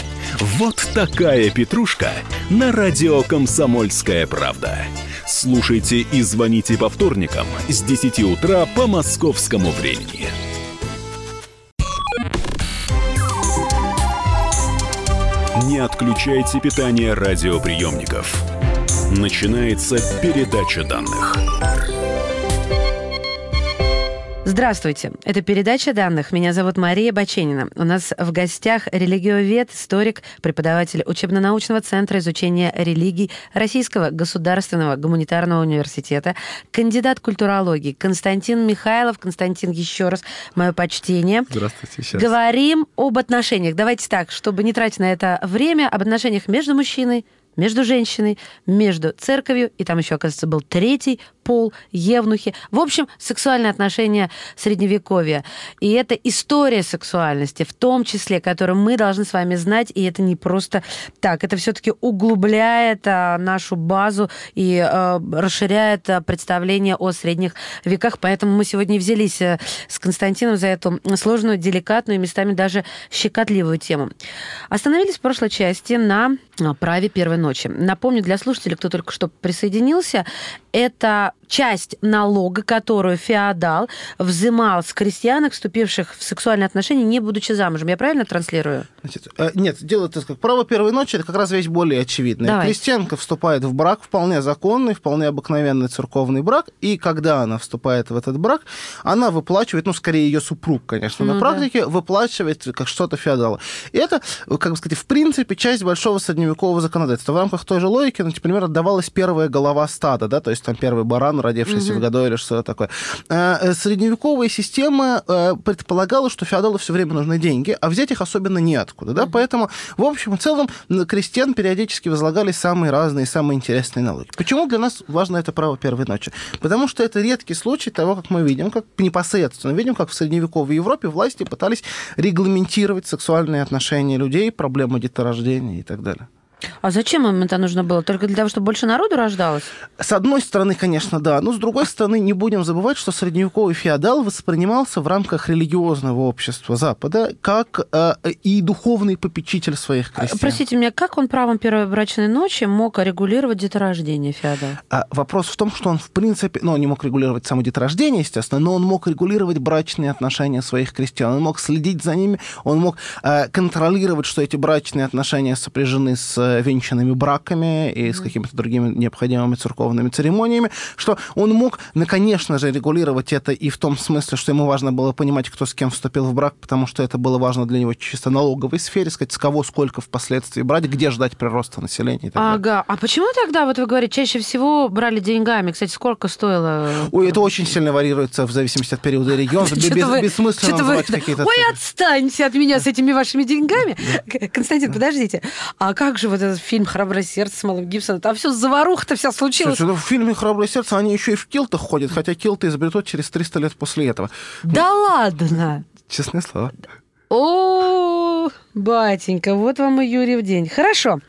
Вот такая петрушка на радио «Комсомольская правда». Слушайте и звоните по вторникам с 10 утра по московскому времени. Не отключайте питание радиоприемников. Начинается передача данных.
Здравствуйте. Это передача данных. Меня зовут Мария Баченина. У нас в гостях религиовед, историк, преподаватель учебно-научного центра изучения религий Российского государственного гуманитарного университета, кандидат культурологии Константин Михайлов. Константин, еще раз мое почтение.
Здравствуйте. Сейчас.
Говорим об отношениях. Давайте так, чтобы не тратить на это время, об отношениях между мужчиной, между женщиной, между церковью, и там еще, оказывается, был третий пол, евнухи. В общем, сексуальные отношения Средневековья. И это история сексуальности, в том числе, которую мы должны с вами знать, и это не просто так. Это все-таки углубляет а, нашу базу и а, расширяет а, представление о средних веках. Поэтому мы сегодня взялись а, с Константином за эту сложную, деликатную, местами даже щекотливую тему. Остановились в прошлой части на праве первой ночи. Напомню для слушателей, кто только что присоединился, это часть налога, которую феодал взимал с крестьянок, вступивших в сексуальные отношения, не будучи замужем. Я правильно транслирую?
Значит, э, нет, дело это как право первой ночи, это как раз вещь более очевидная.
Давай.
Крестьянка вступает в брак, вполне законный, вполне обыкновенный церковный брак, и когда она вступает в этот брак, она выплачивает, ну, скорее ее супруг, конечно,
Ну
на
да.
практике, выплачивает как что-то феодала. И это, как бы сказать, в принципе, часть большого средневекового законодательства. В рамках той же логики, ну, например, отдавалась первая голова стада, да, то есть там первый баран, родившийся в году или что-то такое. Э, э, Средневековая система э, предполагала, что феодалу все время нужны деньги, а взять их особенно неоткуда, да, поэтому, в общем и целом, на крестьян периодически возлагались самые разные, самые интересные налоги. Почему для нас важно это право первой ночи? Потому что это редкий случай того, как мы видим, как непосредственно видим, как в средневековой Европе власти пытались регламентировать сексуальные отношения людей, проблемы деторождения и так далее.
А зачем им это нужно было? Только для того, чтобы больше народу рождалось?
С одной стороны, конечно, да, но с другой стороны, не будем забывать, что средневековый феодал воспринимался в рамках религиозного общества Запада как э, и духовный попечитель своих крестьян.
Простите меня, как он правом первой брачной ночи мог регулировать деторождение феодал?
А вопрос в том, что он, в принципе, ну, он не мог регулировать само деторождение, естественно, но он мог регулировать брачные отношения своих крестьян, он мог следить за ними, он мог э, контролировать, что эти брачные отношения сопряжены с э, венчанными браками и с какими-то другими необходимыми церковными церемониями, что он мог, ну, конечно же, регулировать это и в том смысле, что ему важно было понимать, кто с кем вступил в брак, потому что это было важно для него чисто налоговой сфере, сказать, с кого сколько впоследствии брать, где ждать прироста населения.
Ага. А почему тогда, вот вы говорите, чаще всего брали деньгами? Кстати, сколько стоило?
Ой, это очень сильно вариируется в зависимости от периода и региона. Без-
Что-то вы-
бессмысленно называть какие-то
Ой, отстаньте от меня с этими вашими деньгами. Константин, подождите. А как же вот этот фильм «Храброе сердце» с Малым Гибсоном? Там все заваруха-то вся случилась.
Слушай, ну, в фильме «Храброе сердце» они еще и в килтах ходят, хотя килты изобретут через 300 лет после этого.
Да ладно.
Честное слово.
О, Батенька, вот вам и Юрьев день. Хорошо.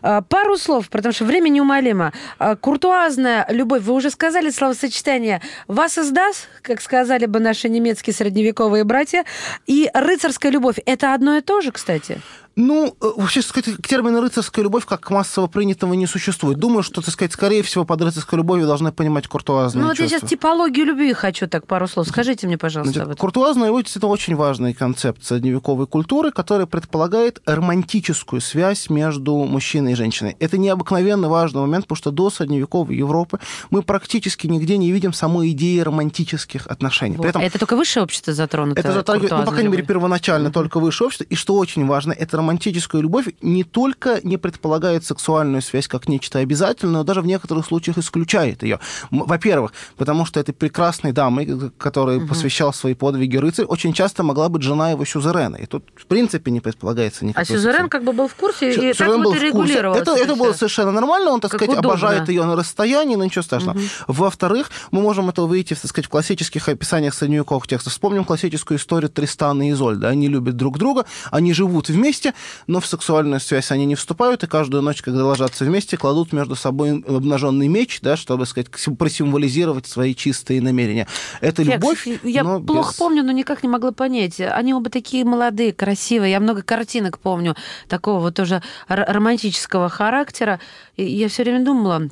А, Пару слов, потому что время неумолимо. А, Куртуазная любовь. Вы уже сказали словосочетание «вас издаст», как сказали бы наши немецкие средневековые братья. И рыцарская любовь. Это одно и то же, кстати?
Ну, э, вообще, сказать, к термину рыцарская любовь как массово принятого не существует. Думаю, что, так сказать, скорее всего, под рыцарской любовью должны понимать куртуазные
Ну вот я
чувства.
сейчас типологию любви хочу так пару слов. Скажите мне, пожалуйста.
Значит,
об этом.
куртуазная любовь – это очень важный концепт средневековой культуры, который предполагает романтическую связь между мужчиной и женщиной. Это необыкновенно важный момент, потому что до средневековой Европы мы практически нигде не видим самой идеи романтических отношений.
Вот.
При этом
Это только высшее общество затронуто?
это затрагивает, ну, по крайней мере, первоначально только высшее общество. И что очень важно, эта романтическая любовь не только не предполагает сексуальную связь как нечто обязательное, но даже в некоторых случаях исключает ее. Во-первых, потому что этой прекрасной дамой, которой посвящал свои подвиги рыцарь, очень часто могла быть жена его сюзерена. И тут, в принципе, не предполагается
А
никакой
сюзерен
сексуальной-
как бы был в курсе, и так
Сюзерен
вот и
был курсе.
регулировал.
Это, это было совершенно нормально, он, так
Как
сказать,
удобно.
обожает ее на расстоянии, но ничего страшного. Во-вторых, мы можем это увидеть, так сказать, в классических описаниях средневековых текстов. Вспомним классическую историю Тристана и Изольда. Они любят друг друга, они живут вместе, но в сексуальную связь они не вступают, и каждую ночь, когда ложатся вместе, кладут между собой обнаженный меч, да, чтобы, сказать, сим- просимволизировать свои чистые намерения. Это
Фекс,
любовь,
Я
но
плохо
без-
помню, но никак не могла понять. Они оба такие молодые, красивые. Я много картинок помню такого вот тоже романтического характера. И я все время думала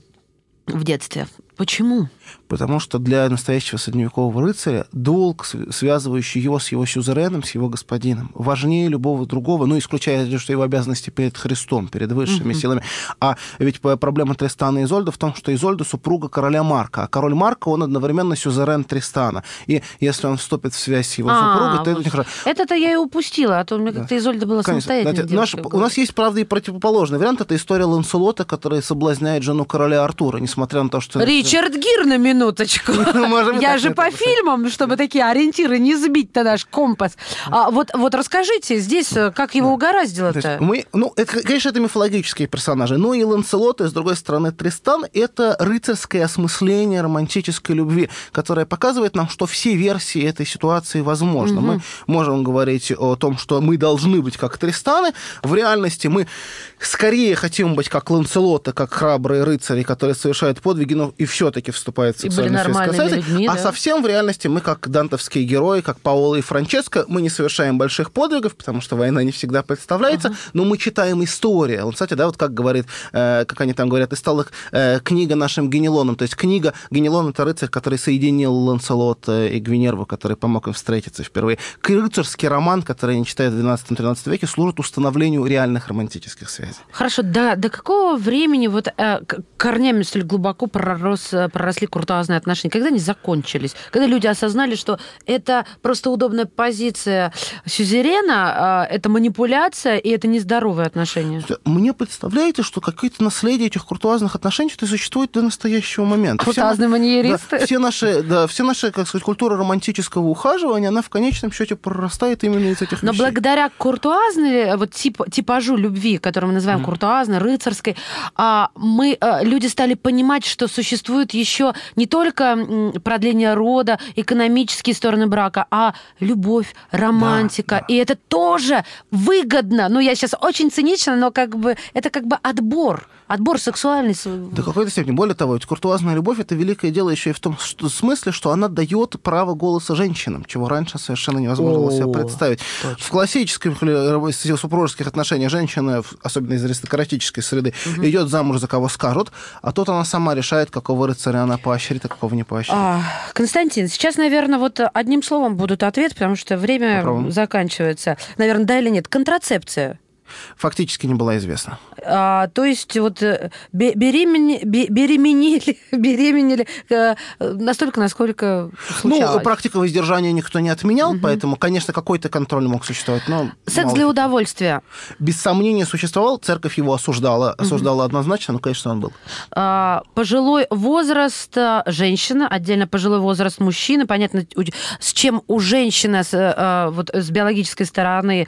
в детстве, почему?
Потому что для настоящего средневекового рыцаря долг, св- связывающий его с его сюзереном, с его господином, важнее любого другого, ну, исключая, что его обязанности перед Христом, перед высшими силами. А ведь проблема Тристана и Изольда в том, что Изольда супруга короля Марка, а король Марка, он одновременно сюзерен Тристана. И если он вступит в связь с его
А,
супругой, то это
вот.
очень хорошо.
Это-то я и упустила, а то у меня как-то Изольда была
Конечно.
самостоятельной
наш- у нас есть, правда, и противоположный вариант. Это история Ланселота, который соблазняет жену короля Артура, несмотря на то, что...
Ричард Гир на минуточку.
И
Я же по фильмам, чтобы такие ориентиры не сбить-то наш компас. А вот, вот расскажите здесь, э, как его
То
угораздило-то?
мы, ну, конечно, это мифологические персонажи. Но и Ланселот, и, с другой стороны, Тристан — это рыцарское осмысление романтической любви, которое показывает нам, что все версии этой ситуации возможны. Мы можем говорить о том, что мы должны быть как Тристаны. В реальности мы скорее хотим быть как Ланселота, как храбрые рыцари, которые совершают подвиги, но и все-таки вступают в сексуальную связь с
людьми,
а
да.
совсем в реальности мы, как дантовские герои, как Паоло и Франческо, мы не совершаем больших подвигов, потому что война не всегда представляется, но мы читаем историю. Он, кстати, да, вот как говорит, э, как они там говорят, и стала э, книга нашим Генелоном. То есть книга Генелон — это рыцарь, который соединил Ланселота и Гвинерву, который помог им встретиться впервые. Рыцарский роман, который они читают в 12-13 веке, служит установлению реальных романтических связей.
Хорошо, до, до какого времени вот э, корнями столь глубоко пророс, э, проросли куртуазные отношения? Когда они закончились? Когда люди осознали, что это просто удобная позиция сюзерена, э, это манипуляция и это нездоровые отношения?
Мне представляете, что какое-то наследие этих куртуазных отношений что существует до настоящего момента. Все
Куртуазные
на-
маньеристы?
Да, все наши, да, все наши, как сказать, культура романтического ухаживания, она в конечном счете прорастает именно из этих
Но
вещей.
благодаря куртуазной, э, вот тип, типажу любви, который мы называем куртуазной, рыцарской, а, мы, э, люди стали понимать, что существует еще не только продление рода, экономические стороны брака, а любовь, романтика. И это тоже выгодно. Ну, я сейчас очень цинично, но как бы это как бы отбор. Отбор сексуальный.
До какой-то степени. Более того, ведь куртуазная любовь это великое дело еще и в том что- смысле, что она дает право голоса женщинам, чего раньше совершенно невозможно было себе представить. В классических или супружеских отношениях женщина, особенно из аристократической среды, идет замуж за кого скажут, а тут она сама решает, какого рыцаря она поощрит, а какого не поощрит.
А, Константин, сейчас, наверное, вот одним словом будут ответ, потому что время
Попробуем.
заканчивается. Наверное, да или нет? Контрацепция.
Фактически не была известна.
А, то есть вот э, бе- беремени- бе- беременели, беременели э, настолько, насколько случалось.
Ну, практика воздержания никто не отменял, поэтому, конечно, какой-то контроль мог существовать, но...
Секс для удовольствия.
Без сомнения существовал, церковь его осуждала, осуждала однозначно, но, конечно, он был.
А, пожилой возраст а, женщина, отдельно пожилой возраст мужчины. Понятно, с чем у женщины с, вот, с биологической стороны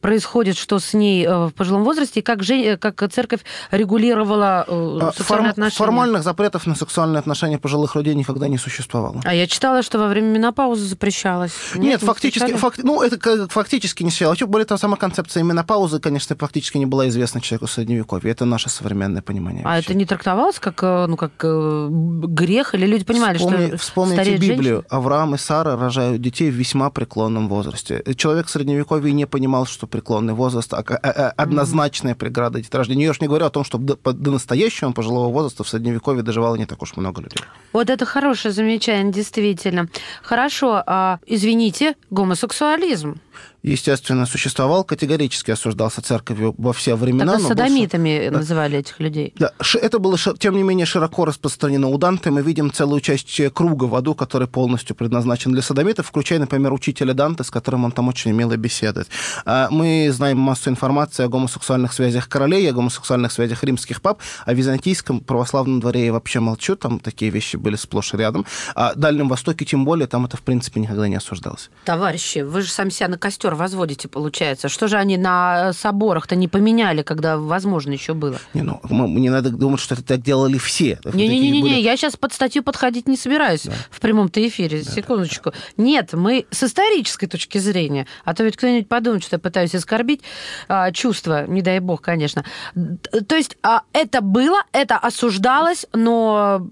происходит происходит, что с ней э, в пожилом возрасте, и как, же, как церковь регулировала э,
А,
сексуальные
форм-
отношения?
Формальных запретов на сексуальные отношения пожилых людей никогда не существовало.
А я читала, что во время менопаузы запрещалось.
Нет,
не
фактически,
встречали?
факт- ну, это фактически не. Вообще, более того, сама концепция менопаузы, конечно, фактически не была известна человеку Средневековье. Это наше современное понимание.
А
вообще.
это не трактовалось как, э, ну, как э, грех? Или люди понимали,
Вспомни-
что
Вспомните Библию.
женщина?
Авраам и Сара рожают детей в весьма преклонном возрасте. Человек в Средневековье не понимал, что преклонный возраст а- а- а- однозначная преграда деторождения. Я уж не говорю о том, что до, до настоящего пожилого возраста в Средневековье доживало не так уж много людей.
Вот это хорошее замечание, действительно. Хорошо, а, извините, гомосексуализм.
Естественно, существовал, категорически осуждался церковью во все времена.
Тогда
но был
садомитами называли этих людей.
Да, это было, тем не менее, широко распространено у Данте. Мы видим целую часть э, круга в аду, который полностью предназначен для садомитов, включая, например, учителя Данте, с которым он там очень мило беседует. А Мы знаем массу информации о гомосексуальных связях королей, о гомосексуальных связях римских пап, о византийском православном дворе я вообще молчу, там такие вещи были сплошь и рядом. А Дальнем Востоке, тем более, там это, в принципе, никогда не осуждалось.
Товарищи, вы же сам себя на костер возводите, получается. Что же они на соборах-то не поменяли, когда возможно еще было?
Не, ну, мы- не надо думать, что это так делали все.
Не-не-не,
были-
я сейчас под статью подходить не собираюсь в прямом-то эфире. Секундочку. Нет, мы с исторической точки зрения, а то ведь кто-нибудь подумает, что я пытаюсь оскорбить а, чувства, не дай бог, конечно. То есть а, это было, это осуждалось, но,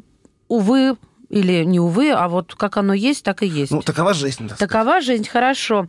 увы, или не увы, а вот как оно есть, так и есть.
Ну, такова жизнь. так сказать.
Такова жизнь, хорошо.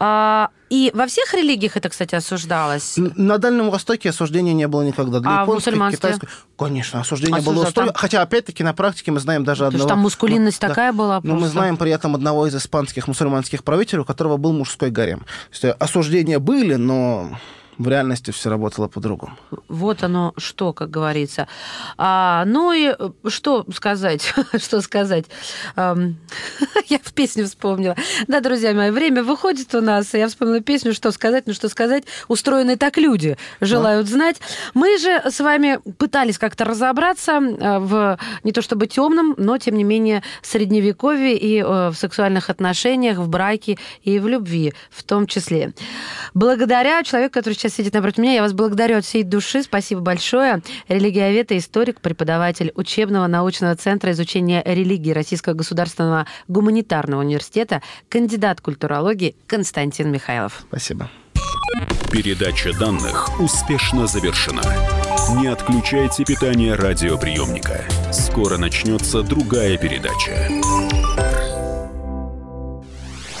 А, и во всех религиях это, кстати, осуждалось.
На Дальнем Востоке осуждения не было никогда. Для
А в мусульманстве?
китайской... Конечно, осуждения
Осуждал
было устойчиво.
там?
Хотя, опять-таки, на практике мы знаем даже
Потому
одного...
что там мускулинность
Ну, да.
такая была
Но мы
просто.
знаем при этом одного из испанских мусульманских правителей, у которого был мужской гарем. То есть э, осуждения были, но в реальности все работало по-другому.
Вот оно что, как говорится. А, ну и э, что сказать? что сказать? Я в песню вспомнила. Да, друзья мои, время выходит у нас. Я вспомнила песню «Что сказать?» Ну, что сказать? Устроены так люди, желают знать. Мы же с вами пытались как-то разобраться э, в не то чтобы темном, но, тем не менее, средневековье и э, в сексуальных отношениях, в браке и в любви в том числе. Благодаря человеку, который сейчас сидит напротив меня, я вас благодарю от всей души. Спасибо большое. Религиовед и историк, преподаватель учебного научного центра изучения религии Российского государственного гуманитарного университета, кандидат культурологии Константин Михайлов.
Спасибо.
Передача данных успешно завершена. Не отключайте питание радиоприемника. Скоро начнется другая передача.